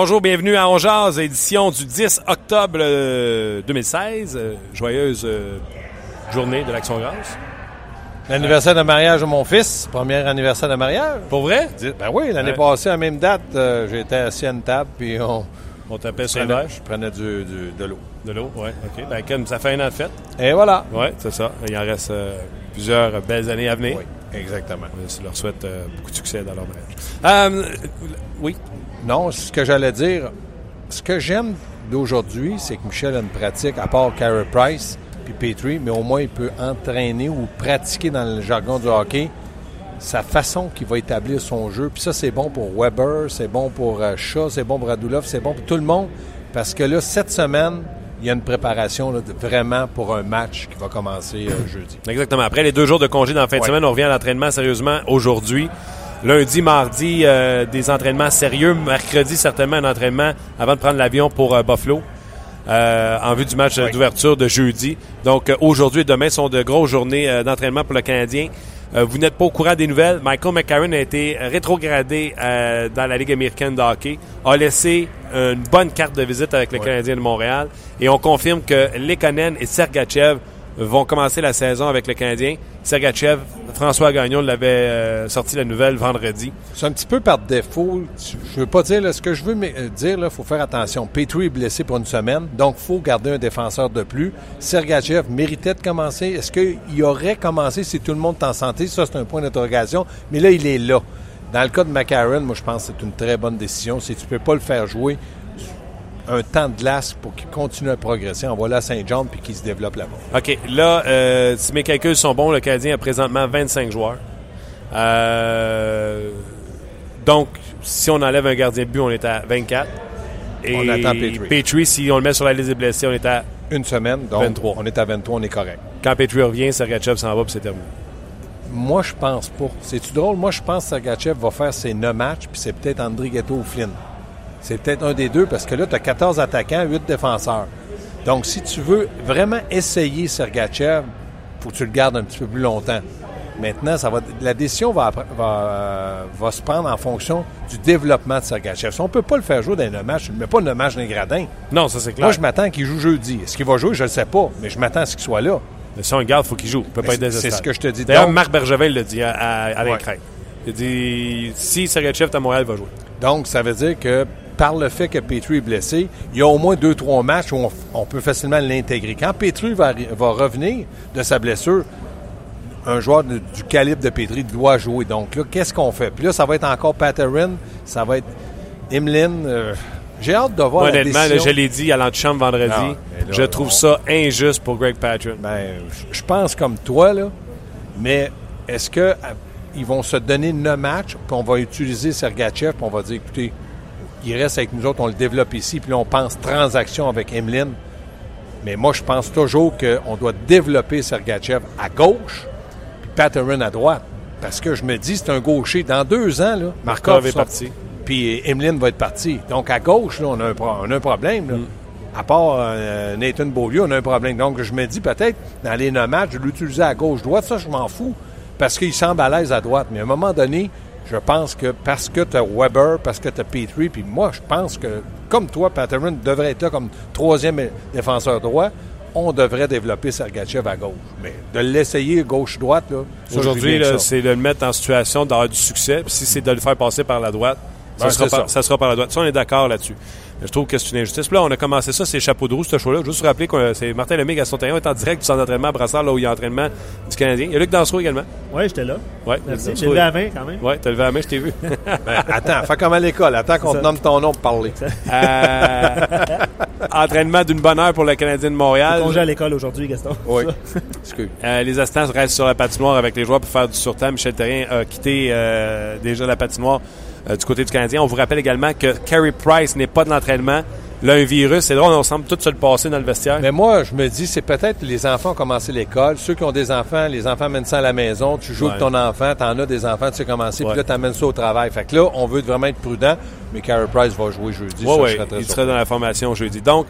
Bonjour, bienvenue à Ongeaz, édition du 10 octobre euh, 2016. Euh, joyeuse euh, journée de l'Action Grâce. L'anniversaire de mariage de mon fils, premier anniversaire de mariage. Pour vrai? Ben oui, l'année Ouais. passée, à la même date, euh, j'étais assis à une table, puis on On t'appelle sur verre je prenais du, du- de l'eau. de l'eau. Ouais, OK. Ben, Ken, ça fait un an de fête. Et voilà. Ouais, c'est ça. Il en reste euh, plusieurs belles années à venir. Oui, exactement. Je leur souhaite euh, beaucoup de succès dans leur mariage. Euh, oui. Non, ce que j'allais dire, ce que j'aime d'aujourd'hui, c'est que Michel a une pratique, à part Carey Price puis Petrie, mais au moins il peut entraîner ou pratiquer dans le jargon du hockey sa façon qu'il va établir son jeu. Puis ça, c'est bon pour Weber, c'est bon pour euh, Shaw, c'est bon pour Radulov, c'est bon pour tout le monde. Parce que là, cette semaine, il y a une préparation là, vraiment pour un match qui va commencer euh, jeudi. Exactement. Après les deux jours de congé dans la fin de Ouais. semaine, on revient à l'entraînement sérieusement aujourd'hui. Lundi, mardi, euh, des entraînements sérieux. Mercredi, certainement un entraînement avant de prendre l'avion pour euh, Buffalo. euh, en vue du match Oui. d'ouverture de jeudi. Donc aujourd'hui et demain sont de grosses journées d'entraînement pour le Canadien. Euh, vous n'êtes pas au courant des nouvelles. Michael McCarron a été rétrogradé euh, dans la Ligue américaine de hockey, a laissé une bonne carte de visite avec le Oui. Canadien de Montréal et on confirme que Lekonen et Sergachev vont commencer la saison avec le Canadien. Sergachev, François Gagnon l'avait euh, sorti la nouvelle vendredi. C'est un petit peu par défaut. Je veux pas dire, ce que je veux euh, dire, il faut faire attention. Petrie est blessé pour une semaine, donc il faut garder un défenseur de plus. Sergachev méritait de commencer. Est-ce qu'il aurait commencé si tout le monde est en santé? Ça, c'est un point d'interrogation. Mais là, il est là. Dans le cas de McCarron, moi, je pense que c'est une très bonne décision. Si tu peux pas le faire jouer un temps de glace pour qu'il continue à progresser, envoie-le à Saint-Jean puis qu'il se développe là-bas. OK, là, euh, si mes calculs sont bons, le Canadien a présentement 25 joueurs. Euh, donc, si on enlève un gardien de but, on est à 24. Et On attend Petrie. Petrie, si on le met sur la liste des blessés, on est à... Une semaine, donc 23. on est à 23, on est correct. Quand Petrie revient, Sergachev s'en va, puis c'est terminé. Moi, je pense pas. C'est-tu drôle? Moi, je pense que Sergachev va faire ses 9 matchs, puis c'est peut-être André Ghetto ou Flynn. C'est peut-être un des deux, parce que là, tu as 14 attaquants, 8 défenseurs. Donc, si tu veux vraiment essayer Sergachev, faut que tu le gardes un petit peu plus longtemps. Maintenant, ça va, la décision va, va, va se prendre en fonction du développement de Sergachev. Si on ne peut pas le faire jouer dans un match, tu ne mets pas le match dans les gradins. Non, ça c'est clair. Moi, je m'attends qu'il joue jeudi. Est-ce qu'il va jouer? Je ne le sais pas, mais je m'attends à ce qu'il soit là. Mais si on le garde, il faut qu'il joue. Il peut Mais pas être c'est- désespéré. c'est ce que je te dis. D'ailleurs, Donc- Marc Bergevin l'a dit à, à, à Ouais. Il a dit, si Sergachev est à Montréal, il va jouer. Donc, ça veut dire que par le fait que Petrie est blessé, il y a au moins deux, trois matchs où on, on peut facilement l'intégrer. Quand Petrie va, revenir de sa blessure, un joueur de- du calibre de Petrie doit jouer. Donc là, qu'est-ce qu'on fait? Puis là, ça va être encore Patterin, ça va être Imlin. euh, J'ai hâte de voir la honnêtement, là, je l'ai dit à l'antichambre vendredi, là, je trouve on- ça injuste pour Greg Patron. Ben, je- pense comme toi, là. Mais est-ce que euh, ils vont se donner neuf matchs, puis on va utiliser Sergachev, puis on va dire, écoutez, il reste avec nous autres, on le développe ici, puis là, on pense transaction avec Emeline. Mais moi, je pense toujours qu'on doit développer Sergachev à gauche, puis Patterson à droite. Parce que je me dis, c'est un gaucher. Dans deux ans, là, Markov Markov est parti. Puis Emeline va être parti. Donc, à gauche, là, on a un, pro- on a un problème. Mm. là. À part euh, Nathan Beaulieu, on a un problème. Donc, je me dis peut-être, dans les matchs, je l'utiliser à gauche-droite. Ça, je m'en fous. Parce qu'il semble à l'aise à droite. Mais à un moment donné, je pense que parce que tu as Weber, parce que tu as Petrie, puis moi, je pense que, comme toi, Patterson devrait être là comme troisième défenseur droit, on devrait développer Sergachev à gauche. Mais de l'essayer gauche-droite, là, Aujourd'hui, c'est de le mettre en situation d'avoir du succès. Puis si c'est de le faire passer par la droite, Ça, sera par, ça. ça sera par la droite. Ça, on est d'accord là-dessus. Mais je trouve que c'est une injustice. Puis là, on a commencé ça, c'est chapeau de roue, ce show-là. Juste rappeler que euh, c'est Martin Lemay, Gaston Taillon est en direct du centre d'entraînement à Brassard, là où il y a entraînement du Canadien. Il y a Luc Dansereau également. Oui, j'étais là. Ouais, Merci. J'ai levé la main quand même. Ouais, t'as levé la main, je t'ai vu. Ben, attends, fais comme à l'école. Attends qu'on te nomme ton nom pour parler. Euh, entraînement d'une bonne heure pour le Canadien de Montréal. Congé à l'école aujourd'hui, Gaston. Oui. Excuse. Euh, les assistants restent sur la patinoire avec les joueurs pour faire du surtemps. Michel Terrien a quitté euh, déjà la patinoire euh, du côté du Canadien. On vous rappelle également que Carey Price n'est pas de l'entraînement. Là, un virus, c'est drôle, on semble tous se le passer dans le vestiaire. Mais moi, je me dis, c'est peut-être les enfants ont commencé l'école. Ceux qui ont des enfants, les enfants amènent ça à la maison. Tu joues avec ton enfant, t'en as des enfants, tu sais commencer, Ouais. puis là, t'amènes ça au travail. Fait que là, on veut vraiment être prudent, mais Carey Price va jouer jeudi. Oui, il surpris. sera dans la formation jeudi. Donc,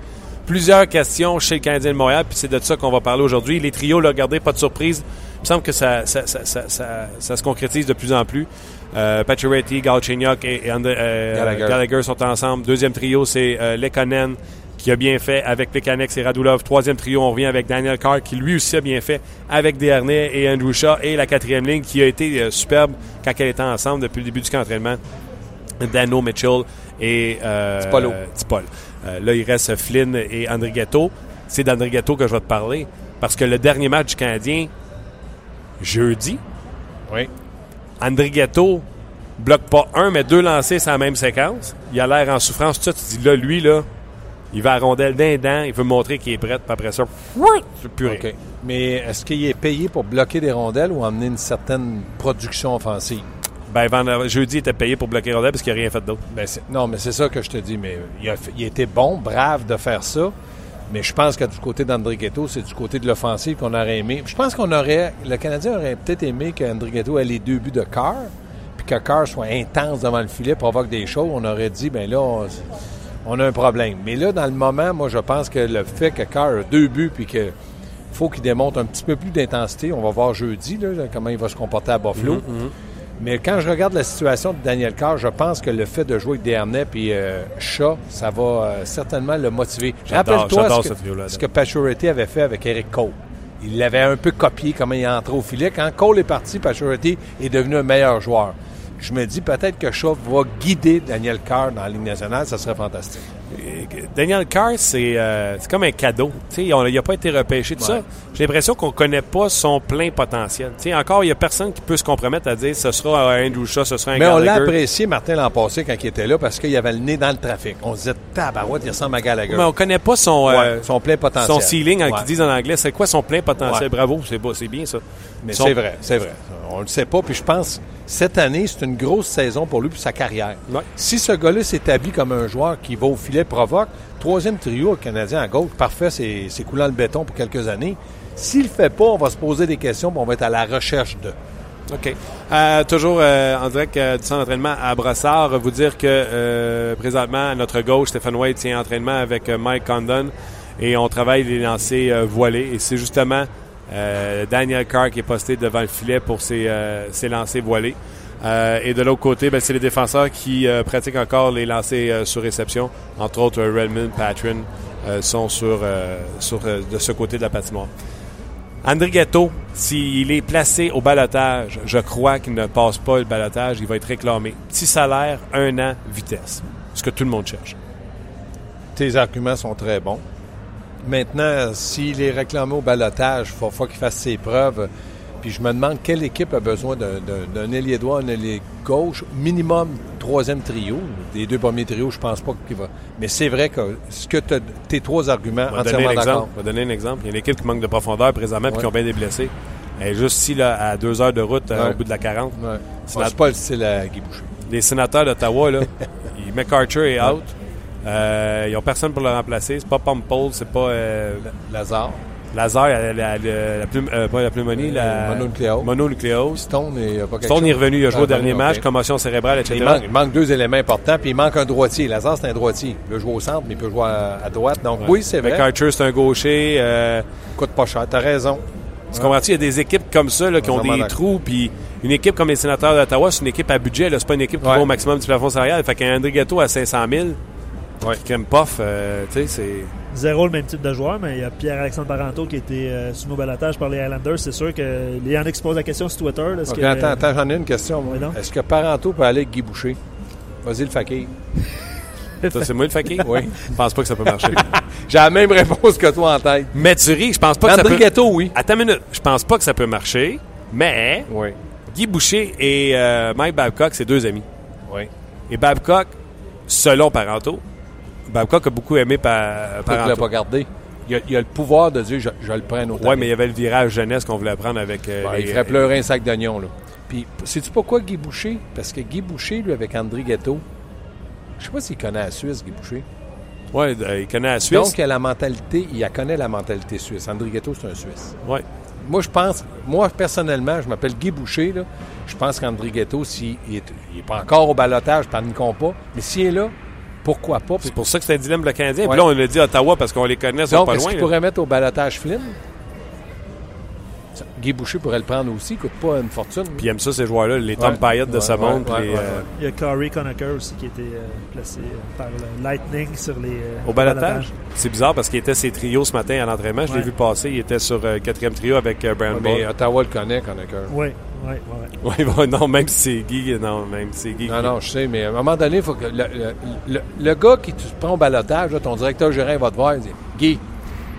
plusieurs questions chez le Canadien de Montréal, puis c'est de ça qu'on va parler aujourd'hui. Les trios, là, regardez, pas de surprise. Il me semble que ça, ça, ça, ça, ça- ça se concrétise de plus en plus. Euh, Pacioretty, Galchenyuk et, et euh, Gallagher. Gallagher. sont ensemble. Deuxième trio, c'est euh, Lekonen qui a bien fait avec Plekanec et Radulov. Troisième trio, on revient avec Daniel Carr qui lui aussi a bien fait avec Desharnais et Andrew Shaw. Et la quatrième ligne qui a été euh, superbe quand elle était ensemble depuis le début du camp d'entraînement. Dano Mitchell et euh, Tipolo. Tipol. Euh, là, il reste Flynn et André Ghetto. C'est d'André Ghetto que je vais te parler. Parce que le dernier match du Canadien, jeudi, Oui. André Ghetto bloque pas un, mais deux lancés sur la même séquence. Il a l'air en souffrance. Tout ça, tu dis là, lui, là, il va à rondelle d'un dent, il veut montrer qu'il est prêt, puis après ça, c'est plus rien. OK. Mais est-ce qu'il est payé pour bloquer des rondelles ou amener une certaine production offensive? Ben, vendredi- jeudi, il était payé pour bloquer les rondelles parce qu'il n'a rien fait d'autre. Ben, non, mais c'est ça que je te dis. Mais il a, il a été bon, brave de faire ça. Mais je pense que du côté d'André Ghetto, c'est du côté de l'offensive qu'on aurait aimé. Je pense qu'on aurait. Le Canadien aurait peut-être aimé qu'André Ghetto ait les deux buts de Carr, puis que Carr soit intense devant le filet, provoque des choses. On aurait dit, ben là, on, a un problème. Mais là, dans le moment, moi, je pense que le fait que Carr a deux buts, puis que faut qu'il démontre un petit peu plus d'intensité. On va voir jeudi là, comment il va se comporter à Buffalo. Mais quand je regarde la situation de Daniel Carr, je pense que le fait de jouer avec Desharnais et euh, Shaw, ça va euh, certainement le motiver. Rappelle-toi ce ce que, ce que Pacioretty avait fait avec Eric Cole. Il l'avait un peu copié comment il est entré au filet. Quand Cole est parti, Pacioretty est devenu un meilleur joueur. Je me dis peut-être que Shaw va guider Daniel Carr dans la Ligue nationale. Ça serait fantastique. Daniel Carr, c'est euh, comme un cadeau. Tu sais, on- il n'a pas été repêché de ça. J'ai l'impression qu'on ne connaît pas son plein potentiel. Tu sais, encore, il n'y a personne qui peut se compromettre à dire ce sera un Andrew Shaw, ce sera un Mais on l'a apprécié, Martin, l'an passé, quand il était là, parce qu'il avait le nez dans le trafic. On se disait, tabarouette, il ressemble à Gallagher. Mais on connaît pas son, Ouais, euh, son plein potentiel. son ceiling, hein, Ouais. qu'ils disent en anglais. C'est quoi son plein potentiel? Bravo, c'est beau, c'est bien ça. Mais Son- c'est vrai, c'est vrai. On le sait pas. Puis je pense, cette année, c'est une grosse saison pour lui pour sa carrière. Si ce gars-là s'établit comme un joueur qui va au filet, provoque, troisième trio Canadien à gauche, parfait, c'est coulant le béton pour quelques années. S'il le fait pas, on va se poser des questions, puis on va être à la recherche de. OK. Euh, toujours euh, en direct euh, du centre d'entraînement à Brossard, vous dire que présentement, à notre gauche, Stéphane White tient entraînement avec Mike Condon et on travaille les lancers voilés. Et c'est justement Daniel Carr qui est posté devant le filet pour ses, ses lancers voilés. Euh, et de l'autre côté, ben, c'est les défenseurs qui euh, pratiquent encore les lancers euh, sur réception. Entre autres, Redmond, Patron euh, sont sur, sur de ce côté de la patinoire. André Ghetto, s'il est placé au balotage, je crois qu'il ne passe pas le balotage, il va être réclamé. Petit salaire, un an, vitesse. Ce que tout le monde cherche. Tes arguments sont très bons. Maintenant, s'il est réclamé au balotage, il faut qu'il fasse ses preuves. Puis je me demande quelle équipe a besoin d'un- ailier droit, un ailier gauche, minimum troisième trio. Des deux premiers trios, je pense pas qu'il va. Mais c'est vrai que ce que tes trois arguments, On entièrement d'accord. On va donner un exemple. Il y a une équipe qui manque de profondeur présentement et Ouais. qui ont bien des blessés. Elle est juste ici, là, à deux heures de route, euh, au bout de la 40. Ouais. C'est la- pas le style à Guy Boucher. Les sénateurs d'Ottawa, là, McArthur est out. Euh, ils n'ont personne pour le remplacer. C'est pas Pompole, c'est pas euh, Lazare, Lazare, la, la, la, la plume- euh, pas la pneumonie, la mononucléose. mononucléose. Stone, a pas Stone chose. est revenu, il a joué Ah, au dernier ok. match, commotion cérébrale, etc. Il manque, il manque deux éléments importants, puis il manque un droitier. Lazare, c'est un droitier. Il peut jouer au centre, mais il peut jouer à, à droite. Donc, oui, c'est vrai. McArthur, c'est un gaucher. euh, coûte pas cher. T'as raison. tu comprends-tu? Il y a des équipes comme ça là, qui ont des trous. Puis une équipe comme les sénateurs d'Ottawa, c'est une équipe à budget. C'est pas une équipe qui Ouais. va au maximum du plafond salarial. Fait qu'un André Ghetto à 500 000, Ouais. qui aime Poff, euh, tu sais, c'est... Zéro le même type de joueur, mais il y a Pierre-Alexandre Paranto qui a été euh, sous nos balotages par les Highlanders. C'est sûr que les Yannick se posent la question sur Twitter. là, que- attends, attends, j'en ai une question. moi. Oui. Est-ce que Parenteau peut aller avec Guy Boucher? Vas-y, le fakir. Ça, c'est moi le fakir? Oui. Je pense pas que ça peut marcher. J'ai la même réponse que toi en tête. mais tu ris, je pense pas que ça André peut... Ghetto, oui. Attends une minute. Je pense pas que ça peut marcher, mais Oui. Guy Boucher et euh, Mike Babcock, c'est deux amis. Oui. Et Babcock, selon Parenteau, Babcock a beaucoup aimé pa Pourquoi tu l'as Parenteau. pas gardé? Il a, il a le pouvoir de dire je, je le prends Ouais, année. mais il y avait le virage jeunesse qu'on voulait prendre avec euh, Ben, les- il ferait pleurer un sac d'oignons, là. Puis, sais-tu pourquoi Guy Boucher? Parce que Guy Boucher, lui, avec André Ghetto, je sais pas s'il connaît la Suisse, Guy Boucher. Ouais, euh, il connaît la Suisse. Donc, il a la mentalité, il connaît la mentalité suisse. André Ghetto, c'est un Suisse. ouais. Moi, je pense, moi, personnellement, je m'appelle Guy Boucher, là. Je pense qu'André Ghetto, s'il est, il est pas encore au balotage, par pas, mais s'il est là, pourquoi pas? C'est pour ça que c'est un dilemme le Canadien. Ouais. Puis là, on l'a dit à Ottawa parce qu'on les connaît, ils sont Donc, pas est-ce loin. qu'il là. pourrait mettre au balotage Flynn? Guy Boucher pourrait le prendre aussi, il coûte pas une fortune. Puis il aime ça, ces joueurs-là, les Tom Ouais. Payet de Ouais, ce ouais, monde. ouais, les, euh, Il y a Corey Conacher aussi qui a été euh, placé euh, par le Lightning sur les. euh, Au balotage. C'est bizarre parce qu'il était ses trios ce matin à l'entraînement. Je l'ai vu passer. Il était sur euh, quatrième trio avec euh, Brandon mais Ball. Ottawa le connaît, Conacher. Oui, oui, oui. Ouais, ouais, non, même si c'est Guy, non, même si c'est Guy. Non, non, je sais, mais à un moment donné, il faut que le, le- le- le gars qui te prend au balotage, là, ton directeur gérant va te voir et dire Guy,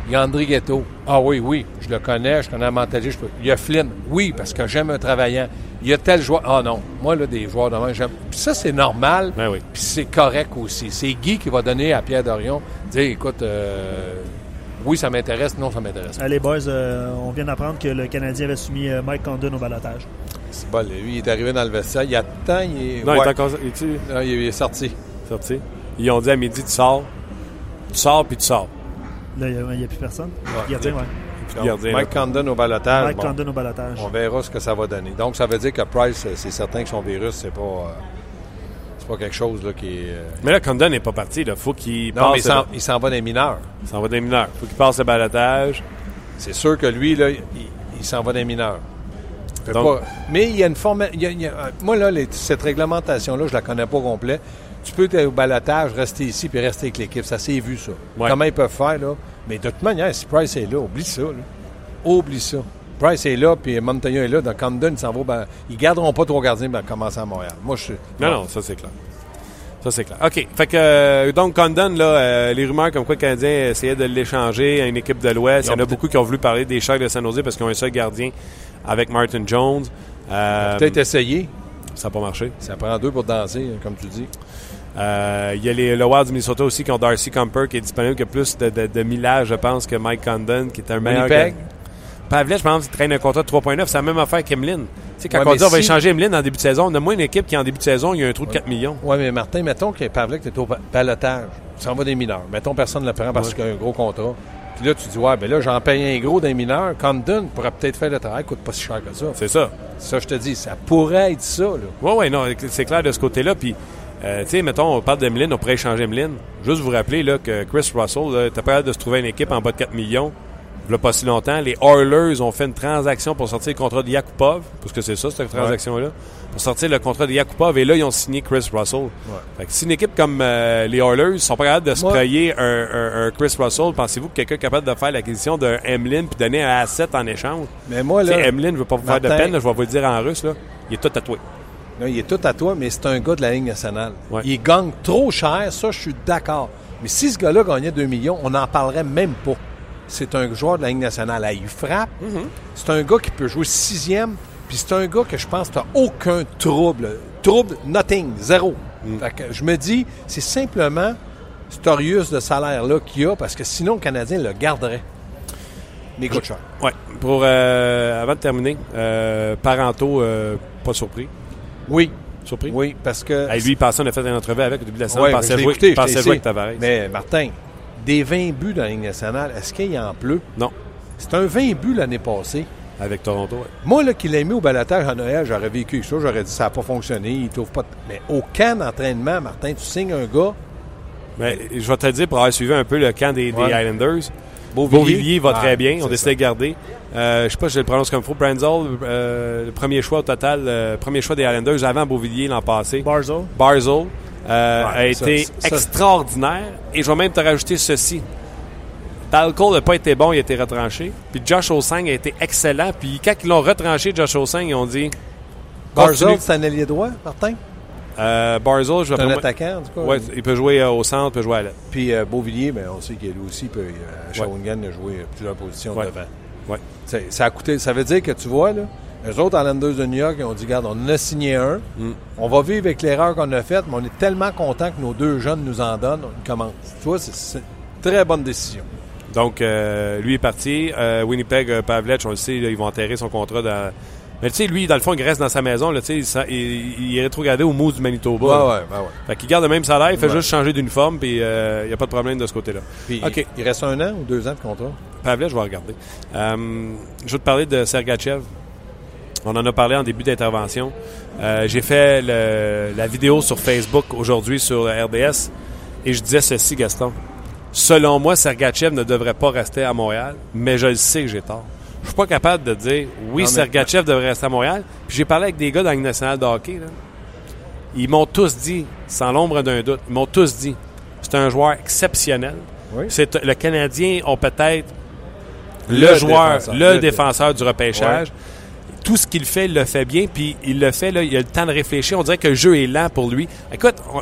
il y a André Ghetto. Ah oui, oui, je le connais, je connais la mentalité. je peux- Il y a Flynn. Oui, parce que j'aime un travaillant. Il y a tel joueur. Ah non, moi, là, des joueurs de même, j'aime. Puis ça, c'est normal. Ben oui. Puis c'est correct aussi. C'est Guy qui va donner à Pierre Dorion, dire écoute, euh, oui, ça m'intéresse, non, ça m'intéresse. pas. Allez, boys, euh, on vient d'apprendre que le Canadien avait soumis euh, Mike Condon au balotage. C'est bon, lui, il est arrivé dans le vestiaire. Il attend, il est. Non, il ouais. est encore il est- il est sorti. sorti. Ils ont dit à midi, tu sors. Tu sors, puis tu sors. Là, il n'y a, plus personne. Ouais. Gardien. Puis Donc, gardien, Mike. Condon au balotage. Mike bon. Condon au balotage. On verra ce que ça va donner. Donc, ça veut dire que Price, c'est certain que son virus, c'est pas, euh, pas quelque chose là, qui est. euh, Mais là, Condon n'est pas parti. Il faut qu'il Non, mais il passe. s'en, il s'en va des mineurs. il s'en va des mineurs. faut qu'il passe le balotage. C'est sûr que lui, là, il, il s'en va des mineurs. Fait Donc- pas- mais il y a une forme. il y a- il y a- euh, moi, là, les- cette réglementation-là, je la connais pas au complet. Tu peux être au balotage, rester ici puis rester avec l'équipe. Ça s'est vu, ça. Ouais. Comment ils peuvent faire, là? Mais de toute manière, si Price est là, oublie ça. là. Oublie ça. Price est là, puis Montagna est là. Donc, Camden, ils s'en vont. ben, ils garderont pas trois gardiens pour commencer à Montréal. Moi, je suis. Non, non, ça c'est clair. Ça c'est clair. OK. Fait que euh, donc Condon, là, euh, les rumeurs comme quoi le Canadien essayait de l'échanger à une équipe de l'Ouest. Il y en a beaucoup qui ont voulu parler des Sharks de San Jose parce qu'ils ont un seul gardien avec Martin Jones. Euh, Peut-être essayer. ça n'a pas marché. Ça prend deux pour danser, comme tu dis. Il y a les, le Wild du Minnesota aussi qui ont Darcy Comper qui est disponible, qui a plus de, de, de millage, je pense, que Mike Condon, qui est un meilleur. Winnipeg? gardien. Pavlet, je pense, traîne un contrat de 3,9. C'est la même affaire qu'Emeline. Tu sais, quand Ouais, on dit on va échanger Emeline en début de saison, on a moins une équipe qui, en début de saison, il y a un trou de 4 millions. Oui, mais Martin, mettons que Pavlik est au ba- balotage. Tu s'en vas des mineurs. Mettons personne ne le prend parce Ouais. qu'il y a un gros contrat. Puis là, tu dis, ouais, ben là, j'en paye un gros d'un mineur. Condon pourrait peut-être faire le travail, coûte pas si cher que ça. C'est ça. Ça, je te dis, ça pourrait être ça, là. Oui, oui, non, c'est clair de ce côté-là. Puis, euh, tu sais, mettons, on parle d'Emeline, on pourrait échanger Emeline. Juste vous rappeler là, que Chris Russell, était pas capable de se trouver une équipe en bas de 4 millions. Il n'y a pas si longtemps. Les Oilers ont fait une transaction pour sortir le contrat de Yakupov, parce que c'est ça, cette transaction-là, pour sortir le contrat de Yakupov. Et là, ils ont signé Chris Russell. Fait que si une équipe comme euh, les Oilers sont pas capables de se payer un, un- un Chris Russell, pensez-vous que quelqu'un est capable de faire l'acquisition d'un Emeline puis donner un asset en échange? Mais moi, là, Emeline, je veux pas vous faire de peine, là, je vais vous le dire en russe, là. il est tout tatoué. là, il est tout à toi, mais c'est un gars de la Ligue nationale. Ouais. Il gagne trop cher, ça, je suis d'accord. Mais si ce gars-là gagnait 2 millions, on n'en parlerait même pas. C'est un joueur de la Ligue nationale. Ah, il frappe. Mm-hmm. C'est un gars qui peut jouer sixième. Puis c'est un gars que je pense que tu aucun trouble. Trouble, nothing, zéro. Mm. Fait que je me dis, c'est simplement cet Orius de salaire-là qu'il a, parce que sinon, le Canadien le garderait. Mais il coûte cher. Ouais. Pour, euh, avant de terminer, euh, Parento, euh, pas surpris. Oui, Surpris? oui, parce que... Hey, lui, il passait, on a fait une entrevue avec au début de la saison. Ouais, il pensait jouer, avec. Tavares. Mais Martin, des 20 buts dans la Ligue nationale, est-ce qu'il en pleut? Non, C'est un 20 buts l'année passée. avec Toronto. ouais. Moi, là, qui l'ai mis au balotage à Noël, j'aurais vécu ça. J'aurais dit, ça n'a pas fonctionné, il trouve pas... de- Mais au camp d'entraînement, Martin, tu signes un gars, Mais je vais te le dire, pour avoir suivi un peu le camp des. Islanders, Beauvillier, Beauvillier va Ah, très bien. On c'est décidé de garder. Euh, je sais pas si je le prononce comme il faut. Branzel, euh, le premier choix au total, euh, premier choix des Islanders avant Beauvillier l'an passé. Barzo. Barzell euh, Ouais, a été ça- extraordinaire. Et je vais même te rajouter ceci. Talcole n'a pas été bon, il a été retranché. Puis Josh Osang a été excellent. Puis quand ils l'ont retranché, Josh Osang, ils ont dit Barzell, c'est un allié droit, Martin? Euh, Barzell, je vais un attaquant, tout cas. Ouais, il peut jouer euh, au centre, il peut jouer à l'aile. Puis euh, Beauvillier, mais on sait qu'il lui aussi peut. Euh, Shawinigan a joué plusieurs positions Ouais. devant. Ouais. Ça a coûté. Ça veut dire que tu vois, là, eux autres, Islanders de New York, ils ont dit Regarde, on en a signé un. Mm. On va vivre avec l'erreur qu'on a faite, mais on est tellement content que nos deux jeunes nous en donnent. On commence. Tu vois, c'est- une très bonne décision. Donc, euh, lui est parti. Euh, Winnipeg, euh, Pavlech, on le sait, là, ils vont enterrer son contrat dans. Mais tu sais, lui, dans le fond, il reste dans sa maison. Là, il, il, il est rétrogradé au Moose du Manitoba. Ouais, ouais, ouais, ouais. Fait qu'il garde le même salaire, il fait Ouais. juste changer d'uniforme, puis euh, il n'y a pas de problème de ce côté-là. Puis, OK. Il reste un an ou deux ans de contrat? Pavlech, je vais regarder. Euh, je vais te parler de Sergachev. On en a parlé en début d'intervention. Euh, J'ai fait le- la vidéo sur Facebook aujourd'hui sur RDS et je disais ceci, Gaston. Selon moi, Sergachev ne devrait pas rester à Montréal, mais je le sais que j'ai tort. Je suis pas capable de dire oui, Sergachev devrait rester à Montréal. Puis j'ai parlé avec des gars dans la Ligue nationale de hockey. là. Ils m'ont tous dit, sans l'ombre d'un doute, ils m'ont tous dit, c'est un joueur exceptionnel. Oui. C'est le Canadien ont peut-être le, Le joueur, défenseur. le, Le défenseur du repêchage. Tout ce qu'il fait, il le fait bien, puis il le fait, là, il a le temps de réfléchir. On dirait que le jeu est lent pour lui. Écoute, on,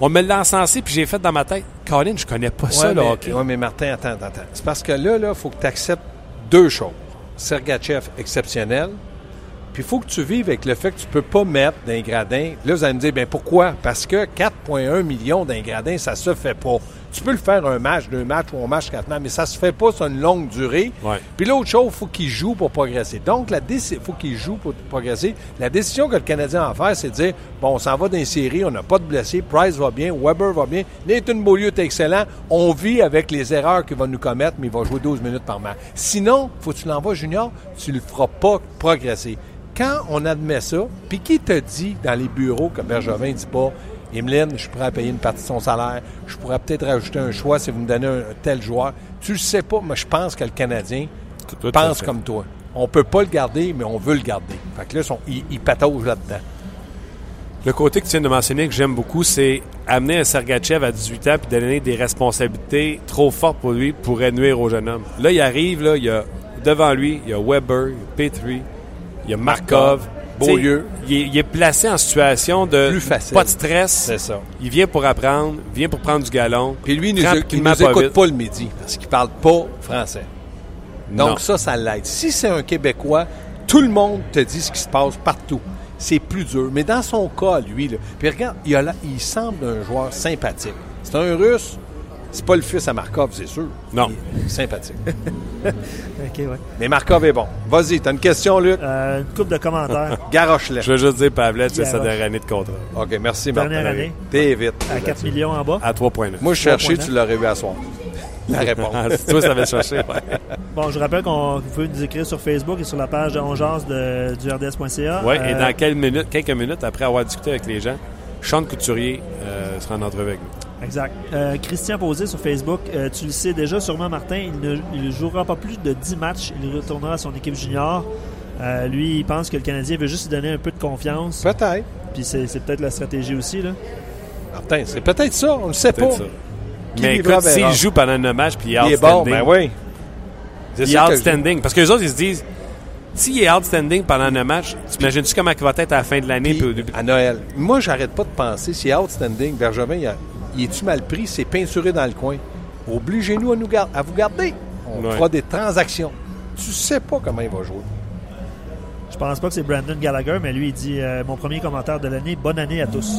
on me l'a encensé, puis j'ai fait dans ma tête, Colin, je connais pas ça, le mais, hockey. ouais, mais Martin, attends, attends. C'est parce que là, il faut que tu acceptes deux choses. Sergachev, exceptionnel. Puis il faut que tu vives avec le fait que tu peux pas mettre d'un gradin. Là, vous allez me dire, ben pourquoi? Parce que 4,1 millions d'un gradin, ça se fait pas. Tu peux le faire un match, deux matchs ou un match, quatre matchs, mais ça se fait pas sur une longue durée. Ouais. Puis l'autre chose, il faut qu'il joue pour progresser. Donc, il faut qu'il joue pour progresser. La décision que le Canadien a à faire, c'est de dire, bon, on s'en va dans les séries, on n'a pas de blessés, Price va bien, Weber va bien, Nathan Beaulieu est excellent, on vit avec les erreurs qu'il va nous commettre, mais il va jouer 12 minutes par match. Sinon, faut que tu l'envoies junior, tu le feras pas progresser. Quand on admet ça, puis qui te dit dans les bureaux que Bergevin dit pas, Emeline, je suis prêt à payer une partie de son salaire, je pourrais peut-être rajouter un choix si vous me donnez un, tel joueur. Tu le sais pas, mais je pense que le Canadien Tout pense comme toi. On peut pas le garder, mais on veut le garder. Fait que là, son- il, il patauge là-dedans. Le côté que tu viens de mentionner que j'aime beaucoup, c'est amener un Sergachev à 18 ans puis donner des responsabilités trop fortes pour lui pourrait nuire au jeune homme. Là, il arrive, là, il y a devant lui, il y a Weber, il y a Petrie, il y a Markov. Beaulieu. Tu sais, Il est, il est placé en situation de Plus facile. pas de stress. C'est ça. Il vient pour apprendre, il vient pour prendre du galon. Puis lui, il nous, il nous pas écoute vite. pas le midi parce qu'il parle pas français. Donc Non. ça, ça l'aide. Si c'est un Québécois, tout le monde te dit ce qui se passe partout. C'est plus dur. Mais dans son cas, lui, là, puis regarde, il, a il semble un joueur sympathique. C'est un Russe. C'est pas le fils à Markov, c'est sûr. Non. Il sympathique. OK, ouais. Mais Markov est bon. Vas-y, t'as une question, Luc? Euh, une coupe de commentaires. Garoche-la. Je veux juste dire, Pavlet, c'est sa dernière année de contrat. OK, merci, Dernière Martin. année. T'es vite. à 4 millions en bas. À 3,9. Moi, je cherchais, 3,9. tu l'aurais eu à soir. La réponse. Ah, c'est toi, ça va chercher. ouais. Bon, je rappelle qu'on pouvez nous écrire sur Facebook et sur la page de Ongeance de, du RDS.ca. Ouais, et Euh, dans quelques minutes, quelques minutes après avoir discuté avec les gens, Sean Couturier euh, sera en entrevue avec nous. Exact. Euh, Christian Posé sur Facebook, euh, tu le sais déjà sûrement, Martin, il ne il jouera pas plus de 10 matchs. Il retournera à son équipe junior. Euh, lui, il pense que le Canadien veut juste lui donner un peu de confiance. Peut-être. Puis c'est peut-être la stratégie aussi. Là. Martin, c'est peut-être ça. On ne sait pas. Peut-être ça. Mais écoute, s'il joue pendant un match puis il est Il est bon, ben oui. Il est que outstanding. Parce que les autres, ils se disent, s'il est outstanding pendant un match, t'imagines-tu comment il va être à la fin de l'année Puis, puis au début? à Noël. Moi, j'arrête pas de penser, si outstanding, Bergevin, il, a- il est-tu mal pris? C'est peinturé dans le coin. Obligez-nous à, nous gar- à vous garder. On Ouais. fera des transactions. Tu sais pas comment il va jouer. Je pense pas que c'est Brandon Gallagher, mais lui, il dit euh, Mon premier commentaire de l'année, bonne année à tous.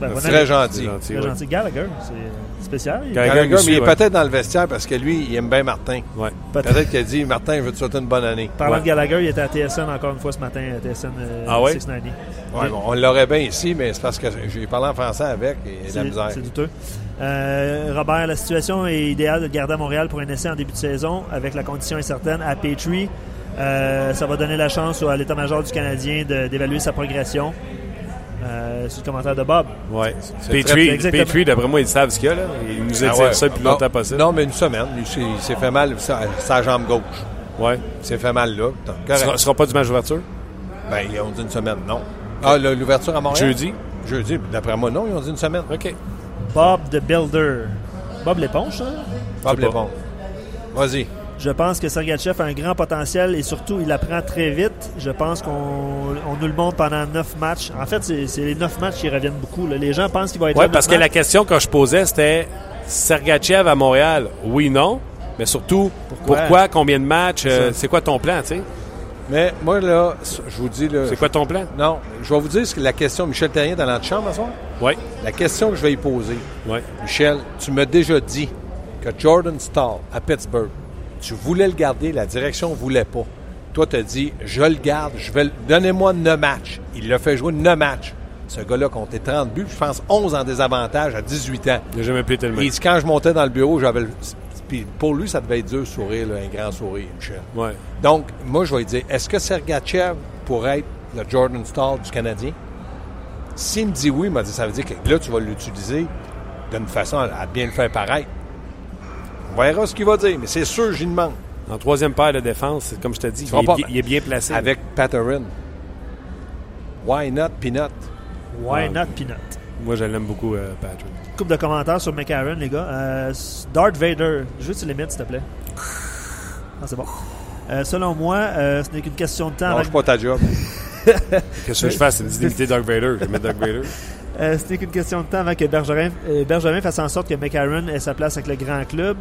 Ben, Très gentil. gentil, Très ouais. gentil. Gallagher, c'est spécial. Il- Gallagher, mais il est ouais. peut-être dans le vestiaire parce que lui, il aime bien Martin. Ouais. Peut-être. Peut-être qu'il a dit Martin, je veux te souhaiter une bonne année. Parlant Ouais. de Gallagher, il était à TSN encore une fois ce matin, à TSN euh, Ah ouais? 690. Ouais, bon, on l'aurait bien ici, mais c'est parce que j'ai parlé en français avec et de la C'est misère. c'est douteux. Euh, Robert, la situation est idéale de le garder à Montréal pour un essai en début de saison, avec la condition incertaine à Petrie. Euh, ça va donner la chance à l'état-major du Canadien de- d'évaluer sa progression. Euh, c'est le commentaire de Bob. Ouais. C'est Petrie, d'après moi, ils savent ce qu'il y a. Là. Il nous a Ah dit ouais. ça le plus Non, longtemps possible. Non, mais une semaine. Il s'est- il s'est fait mal, sa, sa jambe gauche. Ouais. Il s'est fait mal là. Ce sera, sera pas du match d'ouverture? Ben, ils ont dit une semaine, non. Ah, l'ouverture à Montréal? Jeudi? Jeudi. D'après moi, non, ils ont dit une semaine. OK. Bob the Builder. Bob l'éponge, hein? Bob sais pas. Lépon. Vas-y. Je pense que Sergachev a un grand potentiel et surtout, il apprend très vite. Je pense qu'on on nous le montre pendant neuf matchs. En fait, c'est c'est les neuf matchs qui reviennent beaucoup. là. Les gens pensent qu'il va être Oui, parce que la question que je posais, c'était Sergachev à Montréal, oui, non. Mais surtout, pourquoi, Pourquoi? combien de matchs, euh, c'est quoi ton plan, tu sais? Mais moi, là, je vous dis... Là, C'est quoi ton plan? Non, je vais vous dire ce que la question... Michel Terrien dans l'antichambre, à soir? Oui, La question que je vais y poser, oui. Michel, tu m'as déjà dit que Jordan Stahl, à Pittsburgh, tu voulais le garder, la direction ne voulait pas. Toi, tu as dit, je le garde, je vais le... Donnez-moi 9 matchs. Il l'a fait jouer 9 matchs. Ce gars-là comptait 30 buts, je pense 11 en désavantage à 18 ans. J'ai jamais pu tellement. Il dit, quand je montais dans le bureau, j'avais le... Puis pour lui, ça devait être dur sourire, là, un grand sourire, Michel. Ouais. Donc, moi, je vais lui dire, est-ce que Sergachev pourrait être le Jordan Stahl du Canadien? S'il me dit oui, il m'a dit, ça veut dire que là, tu vas l'utiliser d'une façon à, à bien le faire paraître. On verra ce qu'il va dire, mais c'est sûr, j'y demande. En troisième paire de défense, c'est comme je te dis, il est, pas- bien, il est bien placé. Avec Patterin. Why not Peanut? Why Ah. not Peanut? Moi, je l'aime beaucoup, euh, Patrick. Coupe de commentaires sur McCarron, les gars. Euh, Darth Vader, juste limite, s'il te plaît. Ah, c'est bon. Euh, selon moi, euh, ce n'est qu'une question de temps. Non, pas ta job. Qu'est-ce que je fais? C'est d'imiter Doug Vader? Je vais mettre Doug Vader. Euh, n'est qu'une question de temps avant que Bergerin, euh, Bergerin fasse en sorte que McCarron ait sa place avec le grand club.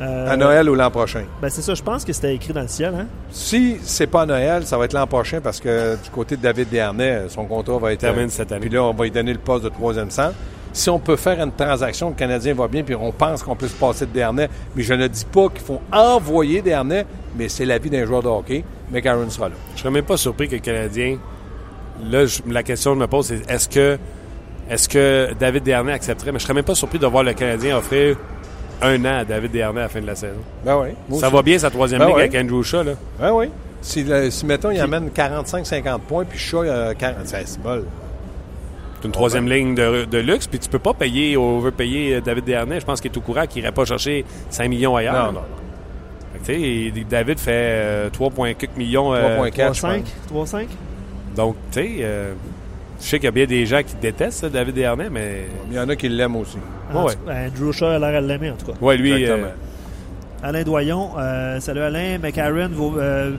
Euh, À Noël ou l'an prochain? Ben c'est ça, je pense que c'était écrit dans le ciel. Hein? Si c'est pas à Noël, ça va être l'an prochain parce que du côté de David Dernay, son contrat va être. Termine cette année. Puis là, on va lui donner le poste de troisième centre. Si on peut faire une transaction, le Canadien va bien, puis on pense qu'on peut se passer de Dernay, mais je ne dis pas qu'il faut envoyer Dernay, mais c'est la vie d'un joueur de hockey. Mais Aaron sera là. Je serais même pas surpris que le Canadien. Là, je- la question que je me pose, c'est est-ce que, est-ce que David Dernay accepterait? Mais je serais même pas surpris de voir le Canadien offrir un an à David Dernay à la fin de la saison. Ben oui. Ça aussi. va bien sa troisième Ben ligue avec Andrew Shaw, là. Ben oui. Si, le- si mettons, il amène 45-50 points, puis Shaw, euh, 40, c'est bol. C'est une troisième ligne de, de luxe, puis tu peux pas payer, overpayer David Dernay. Je pense qu'il est au courant qu'il irait pas chercher 5 millions ailleurs. Non, non, non. Fait que, David fait euh, 3,4 millions. euh, 3,4, je 3-5? pense. 3-5? donc, tu sais, euh, je sais qu'il y a bien des gens qui détestent ça, David Dernay, mais. Il y en a qui l'aiment aussi. En Ouais. ben, Andrew Shaw a l'air à l'aimer, en tout cas. Ouais, lui. Exactement. euh, Alain Doyon, euh, salut Alain. McCarron, vaut, euh,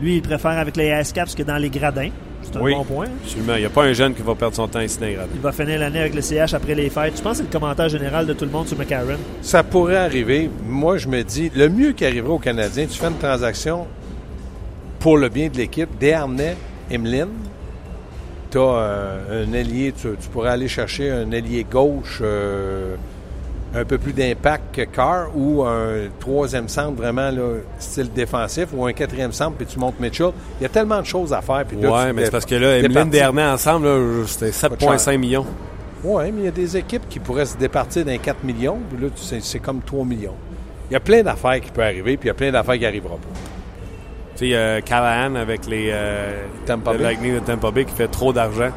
lui, il préfère avec les Ice Caps que dans les gradins. C'est un Oui. bon point. absolument. Il n'y a pas un jeune qui va perdre son temps ici dans les gradins. Il va finir l'année avec le CH après les fêtes. Je pense que c'est le commentaire général de tout le monde sur McCarron? Ça pourrait arriver. Moi, je me dis, le mieux qui arriverait aux Canadiens, tu fais une transaction pour le bien de l'équipe. Dernay, Emeline, tu as un ailier, tu, tu pourrais aller chercher un ailier gauche euh, un peu plus d'impact que Carr ou un troisième centre vraiment là, style défensif ou un quatrième centre puis tu montes Mitchell. Il y a tellement de choses à faire. Puis là, Ouais, tu mais c'est parce que là, Emeline. Dernay ensemble, c'était 7,5 millions. Oui, mais il y a des équipes qui pourraient se départir d'un 4 millions, puis là, tu c'est comme 3 millions. Il y a plein d'affaires qui peuvent arriver, puis il y a plein d'affaires qui n'arriveront pas. Tu sais, euh, Callahan avec les euh, Tampa le Bay. Lightning de Tampa Bay qui fait trop d'argent.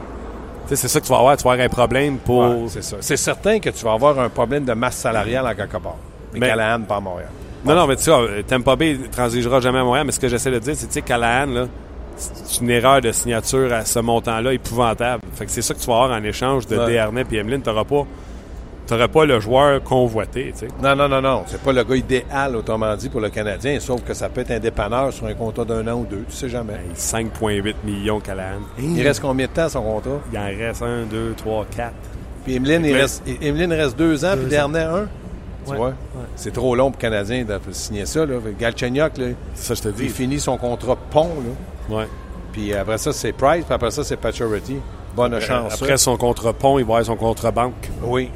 Tu sais, c'est ça que tu vas avoir. Tu vas avoir un problème pour. Ouais, c'est ça. C'est certain que tu vas avoir un problème de masse salariale en quelque part. Mais, Mais- Callahan, pas à Montréal. Non, non, mais tu sais, euh, Tampa Bay ne transigera jamais à Montréal, mais ce que j'essaie de dire, c'est, sais, Callahan, là, c'est une erreur de signature à ce montant-là épouvantable. Fait que c'est ça que tu vas avoir en échange de Ouais. Desharnais et Emeline. Tu n'auras pas, t'auras pas le joueur convoité, tu sais. Non, non, non, non. C'est pas le gars idéal, autrement dit, pour le Canadien, sauf que ça peut être un dépanneur sur un contrat d'un an ou deux. Tu sais jamais. Hey, 5,8 millions Callahan. Il reste combien de temps son contrat? Il en reste un, deux, trois, quatre. Puis Emeline, il reste, Emeline reste deux ans, Deux puis ans. Dernier un? Tu Ouais, vois? ouais. C'est trop long pour le Canadien de signer ça. Là. Galchenyuk, là, ça, je te il dis. finit son contrat pont. Là. Ouais. Puis après ça, c'est Price, puis après ça, c'est Pacioretty. Bonne chance. Après son contre pont, il va avoir son contre banque. Oui.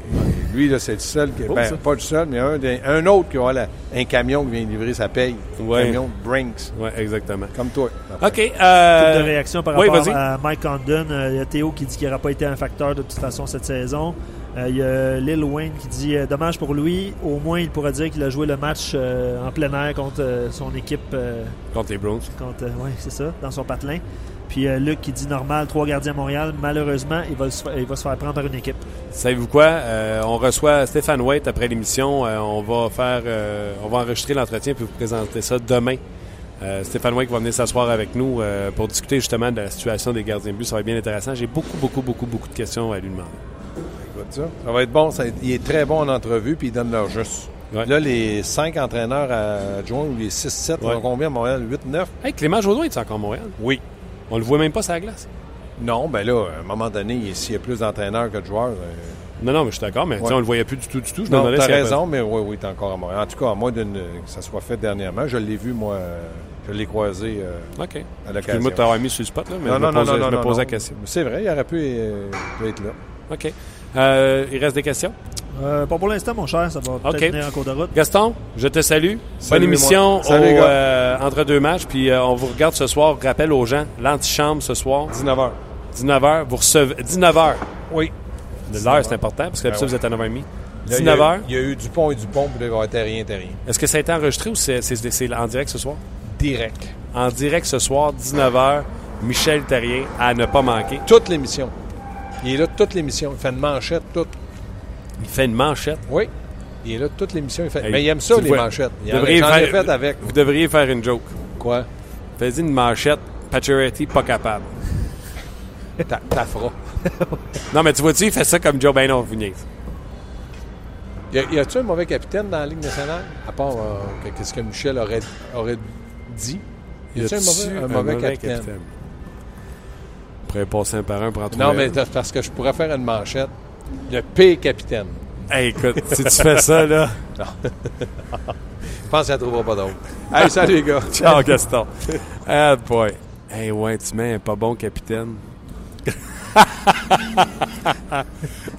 Lui, là, c'est le seul. Qui, ben, pas le seul, mais un, des- un autre qui la- un camion qui vient livrer sa paye. Ouais. Un camion Brinks. Ouais, exactement. Comme toi. OK. Euh, de réaction par oui, rapport à Mike Condon. Euh, Il y a Théo qui dit qu'il n'aura pas été un facteur de toute façon cette saison. Euh, il y a Lil Wayne qui dit euh, dommage pour lui. Au moins, il pourra dire qu'il a joué le match euh, en plein air contre son équipe. Contre les Browns. contre, ouais, c'est ça, dans son patelin. Puis euh, Luc qui dit normal, trois gardiens à Montréal. Malheureusement, il va, se il va se faire prendre par une équipe. Savez-vous quoi? Euh, on reçoit Stéphane White après l'émission. Euh, on va faire, euh, on va enregistrer l'entretien puis vous présenter ça demain. Euh, Stéphane White va venir s'asseoir avec nous euh, pour discuter justement de la situation des gardiens de but. Ça va être bien intéressant. J'ai beaucoup, beaucoup, beaucoup, beaucoup de questions à lui demander. Écoute ça. Ça va être bon. Ça- il est très bon en entrevue, puis il donne leur juste. Ouais. Là, les cinq entraîneurs adjoints ou les 6-7, Ouais. ont combien à Montréal? 8-9? Hey, Clément Jodoin est encore à Montréal? Oui. On le voit même pas sur la glace. Non, ben là, à un moment donné, s'il y a plus d'entraîneurs que de joueurs... euh, Non, non, mais je suis d'accord, mais Ouais. on le voyait plus du tout, du tout. Je Non, t'as raison, mais oui, oui, t'es encore à Montréal. En tout cas, à moins que ça soit fait dernièrement. Je l'ai vu, moi, euh, je l'ai croisé euh, OK. à l'occasion. Excuse-moi de t'avoir mis sur le spot, là, mais non, je non, me non, posais, non, je non, me non, posais la non. question. C'est vrai, il aurait pu, euh, pu être là. OK. Il reste des questions? Euh, pas pour l'instant, mon cher, ça va peut-être OK. venir en cours de route. Gaston, je te salue. Salut, Bonne émission au, euh, entre deux matchs. Puis euh, on vous regarde ce soir. Rappel aux gens, l'antichambre ce soir, 19h. 19h. Vous recevez 19h. Oui. L'heure, c'est important parce que d'habitude, Ben vous êtes à 9h30. Là, il y a- 19h. Il y a eu Dupont et Dupont, puis là, il va y avoir Terrien, Terrien. Est-ce que ça a été enregistré ou c'est c'est- c'est en direct ce soir? Direct. En direct ce soir, 19h. Michel Terrien à ne pas manquer. Toute l'émission. Il est là toute l'émission. Il fait une manchette, toute. Il fait une manchette. Oui. Il est là toute l'émission. Il fait... Hey, Mais il aime ça, les vois, manchettes. Il en- devriez ai faire- fait avec. Vous devriez faire une joke. Quoi? Fais-y une manchette. Pacioretty, pas capable. Ta, ta fera. Non, mais tu vois-tu, il fait ça comme Joe. Non, vous niaise. Y, a-tu un mauvais capitaine dans la Ligue nationale? À part euh, que- qu'est-ce que Michel aurait, aurait dit? Y a-tu un mauvais, un mauvais capitaine? On pourrait passer un par un pour en trouver Non, un. mais parce que je pourrais faire une manchette. Le pire capitaine. Hey, écoute, si tu fais ça, là. Je pense qu'elle ne trouvera pas d'autre. Hey, salut les gars. Ciao, Gaston. Ah, boy. Hey, ouais, tu mets un pas bon capitaine.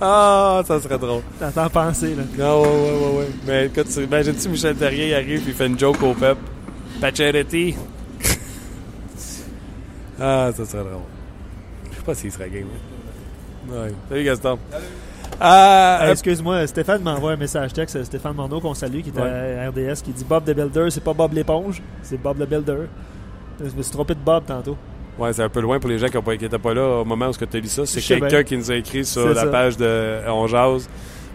ah, ça serait drôle. T'entends penser, là. Non, ouais, ouais, ouais, ouais. Mais écoute, tu imagines-tu Michel Terrier il arrive et il fait une joke au peuple? Pacioretty. ah, ça serait drôle. Je sais pas s'il serait game. hein. Ouais. Salut, Gaston. Ah, Hey, euh, Excuse-moi, Stéphane m'envoie un message texte, Stéphane Morneau qu'on salue, qui est Ouais. à RDS, qui dit Bob the Builder, c'est pas Bob l'éponge, c'est Bob le Builder. Je me suis trompé de Bob tantôt. Ouais, c'est un peu loin pour les gens qui n'étaient pas là au moment où tu as lu ça. C'est quelqu'un qui nous a écrit sur la ça. page de On Jase,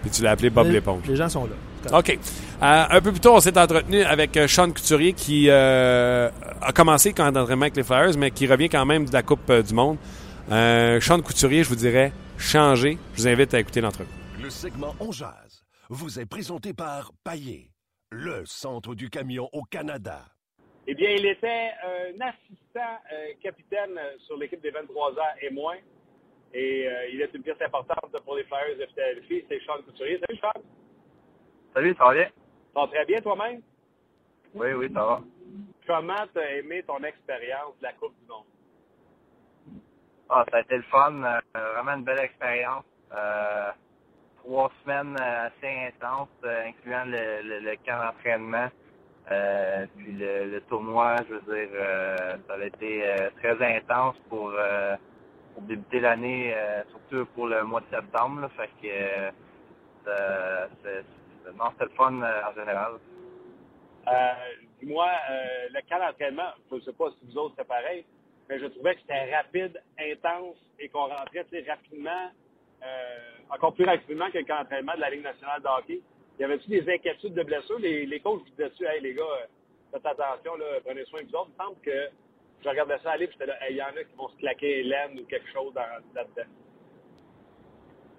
puis tu l'as appelé Bob l'éponge. Les gens sont là. OK. Euh, un peu plus tôt, on s'est entretenu avec euh, Sean Couturier qui euh, a commencé quand d'entraînement avec les Flyers, mais qui revient quand même de la Coupe euh, du Monde. Euh, Sean Couturier, je vous dirais, changé. Je vous invite à écouter l'entrevue. Le segment On Jazz vous est présenté par Paillé, le centre du camion au Canada. Eh bien, il était un assistant euh, capitaine sur l'équipe des 23 ans et moins. Et euh, il est une pièce importante pour les Flyers de Philadelphie. C'est Sean Couturier. Salut, Sean. Salut, ça va bien? Ça va très bien toi-même? Oui, oui, ça va. Comment t'as aimé ton expérience de la Coupe du Monde? Ah, ça a été le fun, euh, vraiment une belle expérience. Euh, trois semaines euh, assez intenses, incluant le, camp d'entraînement. Puis le, tournoi, je veux dire, ça a été très intense pour, débuter l'année, surtout pour le mois de septembre. Là, fait que c'est- c'était le fun en général. Dis-moi, le camp d'entraînement, je ne sais pas si vous autres c'est pareil, mais je trouvais que c'était rapide, intense et qu'on rentrait rapidement, euh, encore plus rapidement que le camp d'entraînement de la Ligue nationale de hockey. Y avait-tu des inquiétudes de blessures? Les, les coachs vous disaient-tu, hey les gars, euh, faites attention, là, prenez soin de vous autres. Il me semble que je regardais ça aller, puis il y en a qui vont se claquer l'aine ou quelque chose dans- là-dedans.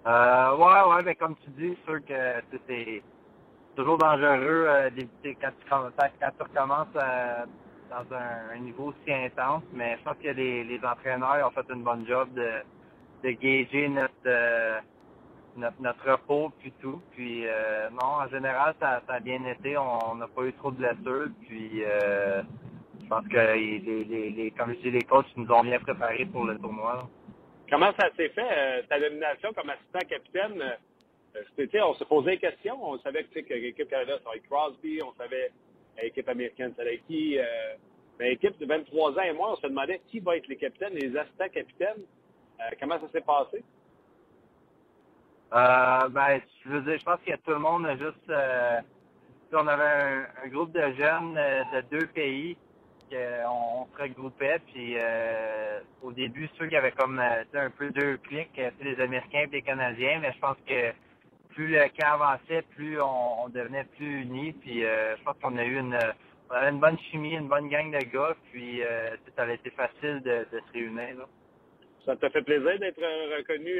Euh, ouais, ouais, mais comme tu dis, c'est sûr que c'est toujours dangereux euh, d'éviter quand tu, recommences euh, dans un, niveau si intense, mais je pense que les, les entraîneurs ont fait une bonne job de, de gager notre, euh, notre, repos puis tout. Puis euh, non, en général, ça, a bien été. On n'a pas eu trop de blessures. Puis euh, je pense que les, comme je dis, les coachs nous ont bien préparés pour le tournoi. Comment ça s'est fait, ta nomination comme assistant capitaine? On se posait des questions. On savait que, l'équipe Canada, ça allait Crosby. On savait l'équipe américaine, être qui. Euh, mais l'équipe de 23 ans et moins, on se demandait qui va être les capitaines, les assistants capitaines. Euh, comment ça s'est passé? Euh, ben, je veux dire, je pense que tout le monde a juste... euh, on avait un, groupe de jeunes de deux pays qu'on on se regroupait, puis au début, ceux qui avaient comme un peu deux clics, les Américains et les Canadiens, mais je pense que plus le camp avançait, plus on, on devenait plus unis, puis euh, je pense qu'on a eu une, on avait une bonne chimie, une bonne gang de gars, puis euh, ça a été facile de, de se réunir. Là. Ça te fait plaisir d'être euh, reconnu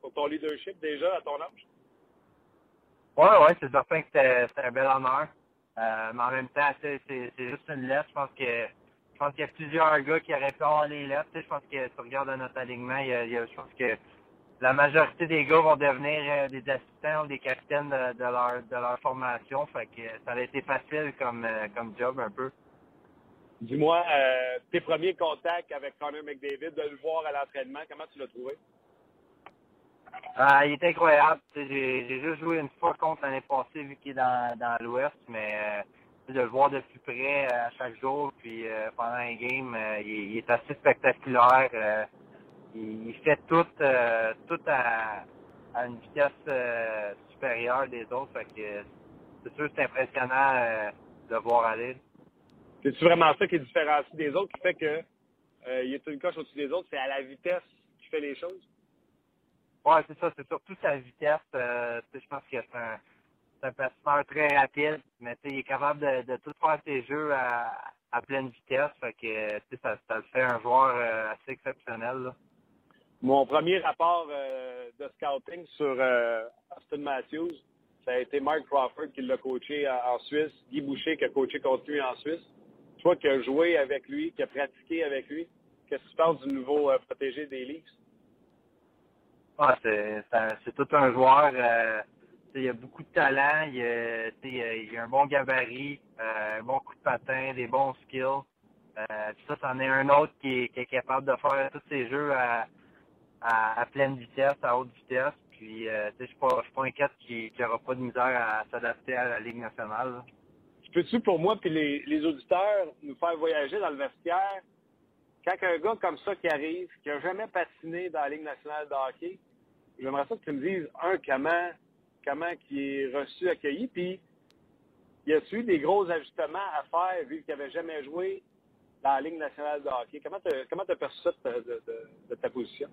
pour ton leadership déjà à ton âge? Oui, oui, c'est certain que c'est un bel honneur. Mais en même temps, c'est juste une lettre. Je pense que je pense qu'il y a plusieurs gars qui auraient pu avoir les lettres. je pense que tu regardes notre alignement, il y a, je pense que la majorité des gars vont devenir euh, des assistants ou des capitaines de, leur de leur formation. Fait que ça a été facile comme euh, comme job un peu. Dis-moi, tes premiers contacts avec Connor McDavid, de le voir à l'entraînement, comment tu l'as trouvé? Ah, il est incroyable. J'ai juste joué une fois contre l'année passée vu qu'il est dans, dans l'Ouest, mais euh, de le voir de plus près euh, à chaque jour, puis euh, pendant un game, il, est assez spectaculaire. Il, fait tout, tout à, à, une vitesse supérieure des autres. Fait que c'est sûr que c'est impressionnant de voir aller. C'est-tu vraiment ça qui est différencie des autres, qui fait que il est une coche au-dessus des autres? C'est à la vitesse qu'il fait les choses? Ouais, c'est ça. C'est surtout sa vitesse. Euh, je pense que c'est un, un passeur très rapide, mais il est capable de, de tout faire ses jeux à, à pleine vitesse. Fait que ça, ça le fait un joueur euh, assez exceptionnel. Mon premier rapport euh, de scouting sur euh, Austin Matthews, ça a été Mark Crawford qui l'a coaché en Suisse, Guy Boucher qui a coaché contre en Suisse. Toi qui as joué avec lui, qui as pratiqué avec lui, qu'est-ce que tu penses du nouveau protégé des Leafs? Ah, c'est tout un joueur. Euh, il a beaucoup de talent. Il a, a un bon gabarit, euh, un bon coup de patin, des bons skills. Euh, ça, c'en est un autre qui est, qui est, capable de faire tous ses jeux à, à, pleine vitesse, à haute vitesse. Puis, euh, je suis pas, inquiète qu'il n'aura pas de misère à s'adapter à la Ligue nationale. Peux-tu, pour moi puis les, auditeurs, nous faire voyager dans le vestiaire? Quand un gars comme ça qui arrive, qui n'a jamais patiné dans la Ligue nationale de hockey, j'aimerais ça que tu me dises, un, comment, comment qui est reçu, accueilli, puis y a-tu eu des gros ajustements à faire vu qu'il n'avait jamais joué dans la Ligue nationale de hockey? Comment tu as perçu ça de, ta position?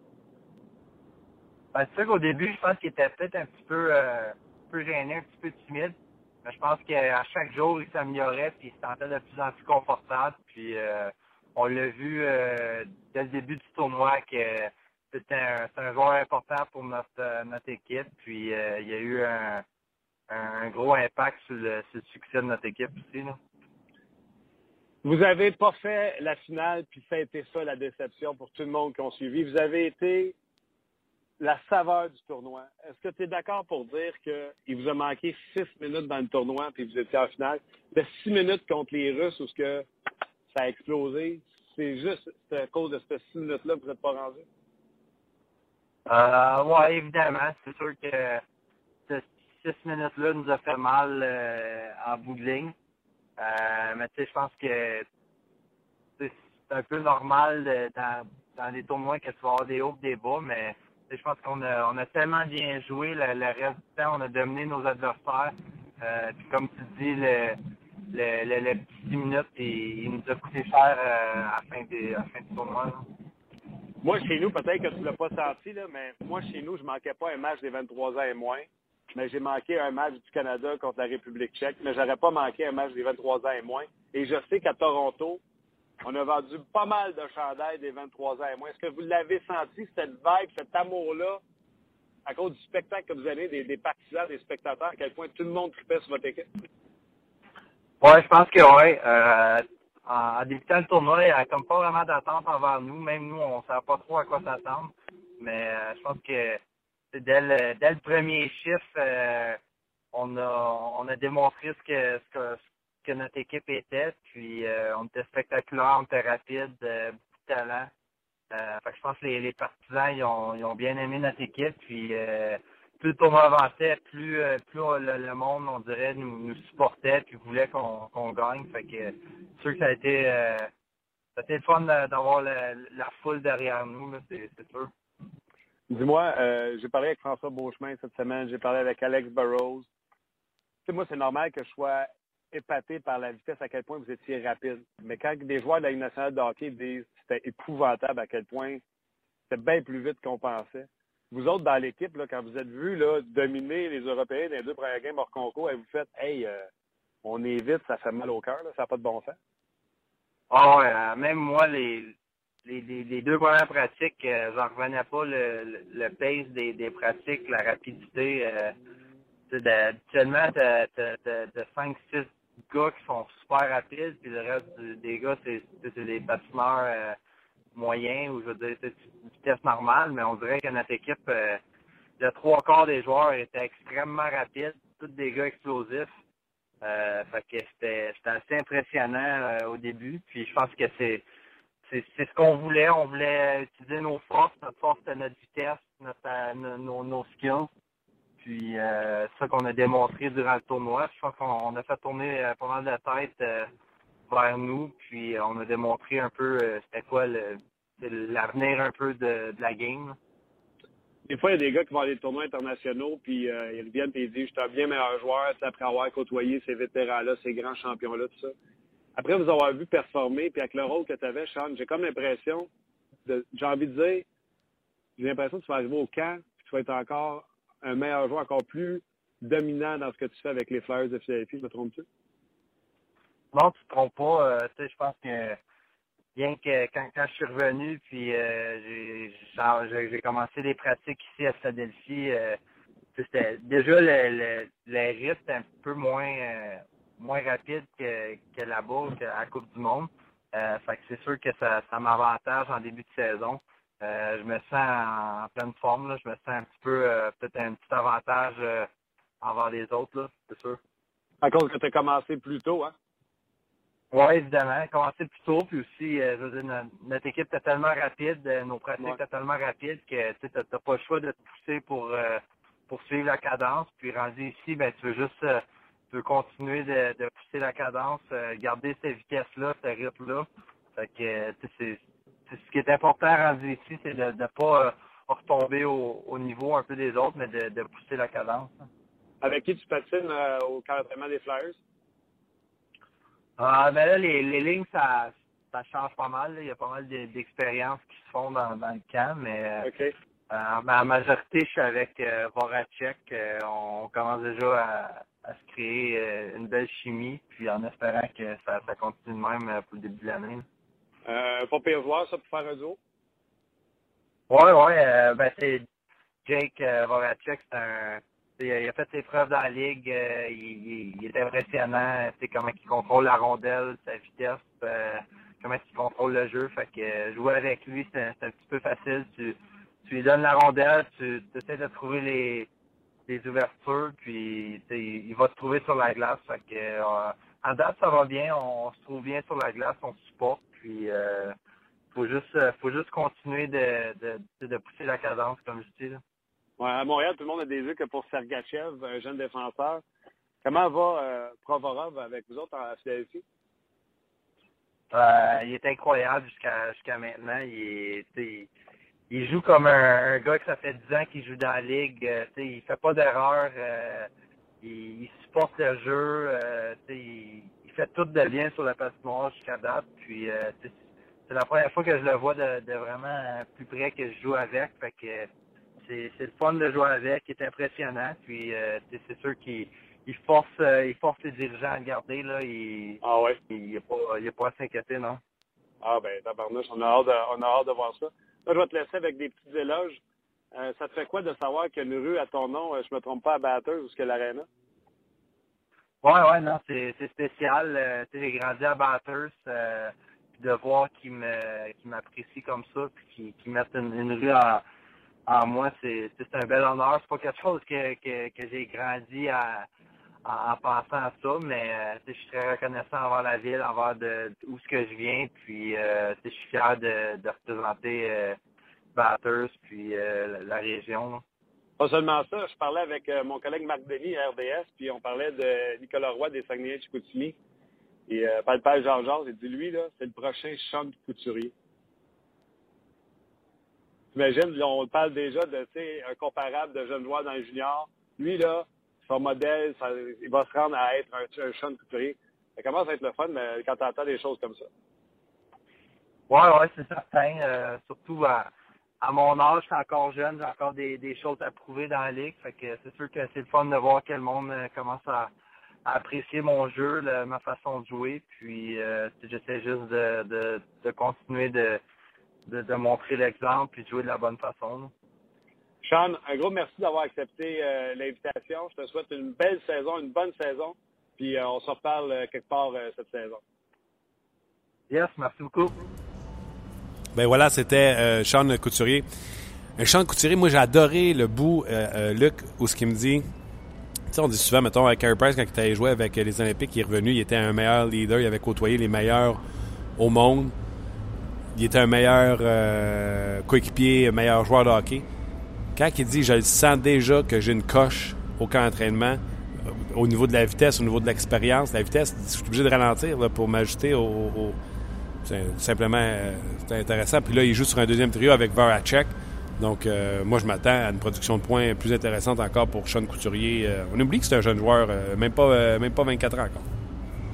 Ben, c'est sûr qu'au début, je pense qu'il était peut-être un petit peu, euh, peu gêné, un petit peu timide. Mais je pense qu'à chaque jour, il s'améliorait puis il se sentait de plus en plus confortable. Puis euh, on l'a vu euh, dès le début du tournoi que c'est un, joueur important pour notre, notre équipe. Puis il y a eu un, gros impact sur le, succès de notre équipe aussi. Vous n'avez pas fait la finale, puis ça a été ça la déception pour tout le monde qui a suivi. Vous avez été la saveur du tournoi. Est-ce que tu es d'accord pour dire qu'il vous a manqué six minutes dans le tournoi, puis vous étiez en finale? De six minutes contre les Russes, où ce que ça a explosé. C'est juste à cause de ces six minutes-là que vous n'êtes pas rendu? Euh, oui, évidemment. C'est sûr que ces six minutes-là nous a fait mal euh, en bout de ligne. Euh, mais tu sais, je pense que c'est un peu normal dans, les tournois que tu vas avoir des hauts et des bas, mais je pense qu'on a, on a tellement bien joué. Le, reste du temps, on a dominé nos adversaires. Euh, puis comme tu dis, le, le, petit 10 minutes, il, nous a coûté cher euh, à, la fin à la fin du tournoi. Moi, chez nous, peut-être que tu l'as pas senti, là, mais moi, chez nous, je manquais pas un match des 23 ans et moins. Mais j'ai manqué un match du Canada contre la République tchèque, mais j'aurais pas manqué un match des 23 ans et moins. Et je sais qu'à Toronto, on a vendu pas mal de chandails des 23 ans et. Est-ce que vous l'avez senti, cette vibe, cet amour-là, à cause du spectacle que vous avez, des, partisans, des spectateurs, à quel point tout le monde tripait sur votre équipe? Ouais, je pense que oui. Euh, en, débutant le tournoi, il n'y a comme pas vraiment d'attente envers nous. Même nous, on ne savait pas trop à quoi s'attendre. Mais euh, je pense que dès le, premier chiffre, euh, on a on a démontré ce que ce que, que notre équipe était. Puis euh, on était spectaculaire, on était rapide, euh, beaucoup de talent. Que je pense que les, partisans ils ont, bien aimé notre équipe. Puis plus le tournoi avançait, plus, euh, plus le, monde, on dirait, nous, supportait puis voulait qu'on gagne. Fait que sûr que ça a été, euh, ça a été fun d'avoir la, foule derrière nous, c'est sûr. Dis-moi, euh, j'ai parlé avec François Beauchemin cette semaine, j'ai parlé avec Alex Burrows. Tu sais, moi, c'est normal que je sois épaté par la vitesse à quel point vous étiez rapide. Mais quand des joueurs de la Ligue nationale de hockey disent que c'était épouvantable à quel point c'était bien plus vite qu'on pensait vous autres dans l'équipe, quand vous êtes vus là, dominer les Européens dans les deux premières games hors concours, et vous faites Hey, euh, on est vite, ça fait mal au cœur, ça n'a pas de bon sens. Ah euh, même moi, les, les, deux premières pratiques, euh, j'en revenais pas le, le, pace des, des pratiques, la rapidité. habituellement, tu as, 5-6 gars qui sont super rapides, puis le reste des gars, c'est des patineurs euh, moyens, ou je veux dire, c'est vitesse normale, mais on dirait que notre équipe, euh, le trois quarts des joueurs étaient extrêmement rapides, tous des gars explosifs. Euh, fait que c'était assez impressionnant euh, au début. Puis je pense que c'est c'est ce qu'on voulait. On voulait utiliser nos forces. Notre force, notre vitesse, notre, nos, nos skills. Puis euh, ça qu'on a démontré durant le tournoi. Je pense qu'on a fait tourner euh, mal de tête euh, vers nous. Puis on a démontré un peu c'était quoi l'avenir un peu de, la game. Des fois, il y a des gars qui vont aller des tournois internationaux, puis ils reviennent et ils disent Je suis un bien meilleur joueur après avoir côtoyé ces vétérans-là, ces grands champions-là, tout ça. Après vous avoir vu performer, puis avec le rôle que tu avais, Sean, j'ai comme l'impression, j'ai envie de dire, j'ai l'impression que tu vas arriver au camp, puis tu vas être encore un meilleur joueur, encore plus dominant dans ce que tu fais avec les Flyers de Philadelphie. Me trompes-tu? Non, tu te trompes pas. Euh, je pense que bien que quand, quand je suis revenu, puis euh, j'ai commencé des pratiques ici à Philadelphie, euh, déjà le, le, le un peu moins euh, moins rapide que, que là-bas, à la Coupe du Monde. Fait que c'est sûr que ça, ça m'avantage en début de saison. Euh, je me sens en, pleine forme. Là. Je me sens un petit peu, euh, peut-être un petit avantage euh, envers les autres, c'est sûr. À cause que tu as commencé plus tôt, hein? Oui, évidemment. Commencé plus tôt, puis aussi, je veux dire, notre, équipe est tellement rapide, nos pratiques sont tellement rapides que tu n'as pas le choix de te pousser pour, pour suivre la cadence. Puis rendu ici, ben tu veux juste tu veux continuer de, de pousser la cadence, garder cette vitesse-là, ce rythme-là. Fait que c'est ce qui est important à rendre ici, c'est de ne pas euh, retomber au, au, niveau un peu des autres, mais de, de pousser la cadence. Avec qui tu patines euh, au camp des Flyers? Ah, ben là, les, les lignes, ça, ça change pas mal. Il y a pas mal d'expériences qui se font dans, dans le camp, mais okay. euh, en majorité, je suis avec euh, Voracek. Euh, on commence déjà à, à se créer une belle chimie, puis en espérant que ça, ça continue de même pour le début de l'année. Euh, pas pire voir ça pour faire un duo? Ouais, ouais. Euh, ben, c'est Jake euh, Voracek. Il a fait ses preuves dans la ligue. Euh, il, est impressionnant. C'est comment il contrôle la rondelle, sa vitesse, euh, comment il contrôle le jeu. Fait que jouer avec lui, c'est un, petit peu facile. Tu, lui donnes la rondelle, tu, essaies de trouver les, ouvertures, puis il va te trouver sur la glace. Que en date, ça va bien. On se trouve bien sur la glace, on se supporte. Puis euh, faut juste euh, faut juste continuer de, de, de pousser la cadence, comme je dis. Là. Ouais, à Montréal, tout le monde a des yeux que pour Sergachev, un jeune défenseur. Comment va euh, Provorov avec vous autres en Philadelphie? Euh, il est incroyable jusqu'à jusqu'à maintenant. Il, est, il, joue comme un, un, gars que ça fait 10 ans qu'il joue dans la ligue. Euh, il fait pas d'erreur. Euh, il, il, supporte le jeu. Il, fait tout de bien sur la patinoire jusqu'à date. Puis euh, c'est la première fois que je le vois de, de, vraiment plus près que je joue avec. Fait que c'est le fun de jouer avec, est impressionnant. Puis euh, c'est sûr qu'il il force euh, il force les dirigeants à le garder. Là. Il, ah ouais? Il n'a pas, il pas à s'inquiéter, non. Ah ben tabarnouche, on a hâte de, on a hâte de voir ça. Là, je vais te laisser avec des petits éloges. Euh, ça te fait quoi de savoir qu'il y a une rue à ton nom, je me trompe pas, à Batters, ou ce que l'Arena? Ouais, ouais, non, c'est, c'est spécial. Euh, j'ai grandi à Batters, euh, de voir qu'ils me, m'apprécient comme ça, puis qu'ils, mettent une, rue en, moi, c'est, c'est un bel honneur. C'est pas quelque chose que, que, que j'ai grandi en, en, pensant à ça, mais euh, je suis très reconnaissant envers la ville, envers de, où ce que je viens, puis je suis fier de, de représenter Batters, puis la région. Pas seulement ça, je parlais avec euh, mon collègue Marc Denis à RDS, puis on parlait de Nicolas Roy des Saguenay-Chicoutimi. Et euh, le père Jean-Jean, il dit lui, là, c'est le prochain Sean Couturier. T'imagines, on parle déjà de un comparable de jeune joueur dans les juniors. Lui, là, son modèle, il va se rendre à être un, un Couturier. Ça commence à être le fun mais quand tu entends des choses comme ça. Ouais, ouais, c'est certain. Euh, surtout à à mon âge, je suis encore jeune, j'ai encore des, des choses à prouver dans la ligue. Fait que c'est sûr que c'est le fun de voir que le monde euh, commence à, à apprécier mon jeu, ma façon de jouer. Puis euh, j'essaie juste de, de, de continuer de, de, de montrer l'exemple puis de jouer de la bonne façon. Sean, un gros merci d'avoir accepté euh, l'invitation. Je te souhaite une belle saison, une bonne saison. Puis euh, on se reparle quelque part cette saison. Yes, merci beaucoup. Ben voilà, c'était Sean Couturier. Sean Couturier, moi j'ai adoré le bout, Luc, où ce qu'il me dit. Tu sais, on dit souvent, mettons, avec Carey Price, quand il avait joué avec les Olympiques, il est revenu, il était un meilleur leader, il avait côtoyé les meilleurs au monde. Il était un meilleur coéquipier, un meilleur joueur de hockey. Quand il dit, je le sens déjà que j'ai une coche au camp d'entraînement, euh, au niveau de la vitesse, au niveau de l'expérience, la vitesse, je suis obligé de ralentir pour m'ajouter au. C'est simplement euh, intéressant. Puis là, il joue sur un deuxième trio avec Varacek. Donc, euh, moi, je m'attends à une production de points plus intéressante encore pour Sean Couturier. on oublie que c'est un jeune joueur, même, pas, même pas 24 ans encore.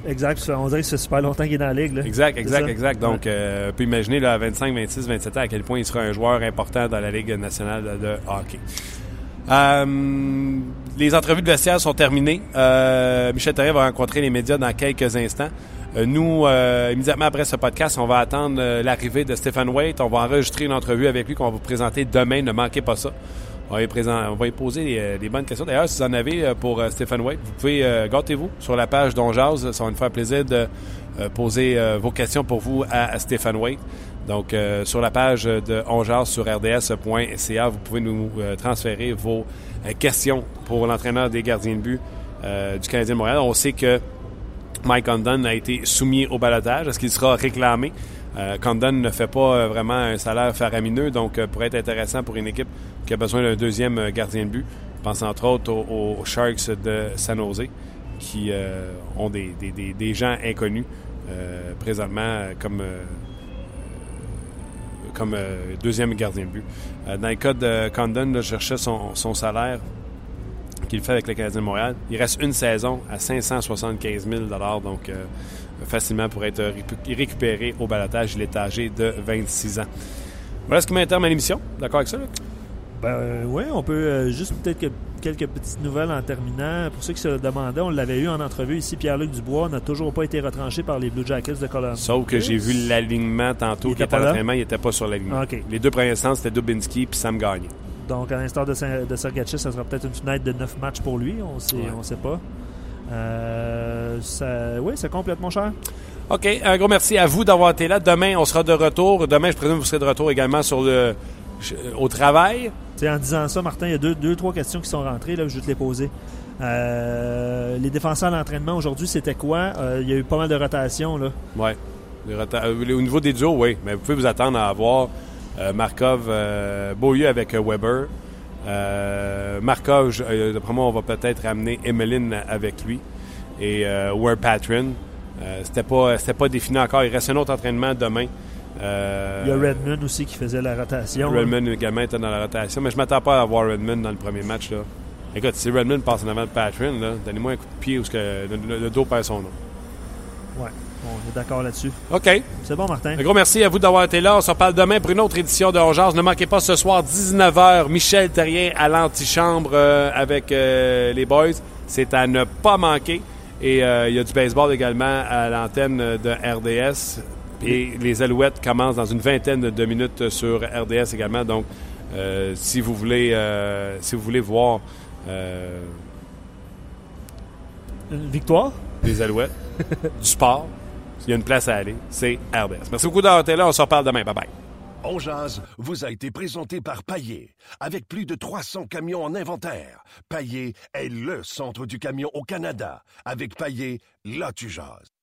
Exact. On dirait que c'est super longtemps qu'il est dans la ligue. Exact, exact, exact. Donc, euh, on peut imaginer là, à 25, 26, 27 ans à quel point il sera un joueur important dans la Ligue nationale de hockey. Euh, les entrevues de vestiaire sont terminées. Euh, Michel Therrien va rencontrer les médias dans quelques instants. Nous, immédiatement après ce podcast, on va attendre l'arrivée de Stephen Waite. On va enregistrer une entrevue avec lui qu'on va vous présenter demain. Ne manquez pas ça. On va y, poser euh, bonnes questions. D'ailleurs, si vous en avez euh, pour euh, Stephen White, vous pouvez gâtez-vous sur la page d'Onjaz. Ça va nous faire plaisir de poser vos questions pour vous à, Stephen White. Donc, sur la page de Onjaz sur rds.ca, vous pouvez nous transférer vos questions pour l'entraîneur des gardiens de but du Canadien de Montréal. On sait que Mike Condon a été soumis au balotage. Est-ce qu'il sera réclamé? Euh, Condon ne fait pas vraiment un salaire faramineux, donc pour être intéressant pour une équipe qui a besoin d'un deuxième euh, gardien de but. Je pense entre autres aux, Sharks de San Jose, qui euh, ont des, des, gens inconnus euh, présentement comme, comme deuxième gardien de but. dans le cas de Condon, je cherchais son, son salaire qu'il fait avec le Canadien de Montréal. Il reste une saison à 575 000 donc facilement pour être récupéré au balotage. Il est âgé de 26 ans. Voilà ce qui met terme à l'émission. D'accord avec ça, Luc? Ben euh, oui, on peut euh, juste peut-être quelques petites nouvelles en terminant. Pour ceux qui se demandaient, on l'avait eu en entrevue ici, Pierre-Luc Dubois n'a toujours pas été retranché par les Blue Jackets de Columbus. Sauf que j'ai vu l'alignement tantôt qui était en entraînement, il n'était pas sur l'alignement. Les deux premiers sens, c'était Dubinski et Sam Gagné. Donc, à l'instar de, de Sergachev, ça sera peut-être une fenêtre de 9 matchs pour lui. On ne sait pas. Euh, oui, c'est complètement cher. OK. Un gros merci à vous d'avoir été là. Demain, on sera de retour. Demain, je présume que vous serez de retour également sur le, au travail. en disant ça, Martin, il y a deux, deux trois questions qui sont rentrées. Là, je vais te les poser. Euh, les défenseurs à l'entraînement aujourd'hui, c'était quoi? Euh, il y a eu pas mal de rotations. Oui. Au niveau des duos, oui. Mais vous pouvez vous attendre à avoir Markov, Beaulieu avec Weber. Markov, d'après moi, on va peut-être ramener Emeline avec lui. Et Ware Patron. c'était pas, pas défini encore. Il reste un autre entraînement demain. Euh, Il y a Redmond aussi qui faisait la rotation. Redmond également était dans la rotation, mais je m'attends pas à voir Redmond dans le premier match. Là. Écoute, si Redmond passe en avant de Patron, donnez-moi un coup de pied où que le, dos perd son nom. Ouais, on est d'accord là-dessus. OK. C'est bon, Martin. Un gros merci à vous d'avoir été là. On se reparle demain pour une autre édition de Ne manquez pas ce soir, 19h, Michel Terrien à l'antichambre euh, avec euh, les boys. C'est à ne pas manquer. Et il y a du baseball également à l'antenne de RDS. Et les Alouettes commencent dans une vingtaine de minutes sur RDS également. Donc, euh, si vous voulez, euh, si vous voulez voir euh, une victoire? des Alouettes, du sport, il y a une place à aller, c'est RDS. Merci beaucoup d'avoir été là. On se reparle demain. Bye bye. On vous a été présenté par Paillé, avec plus de 300 camions en inventaire. Paillé est le centre du camion au Canada. Avec Paillé, là tu jases.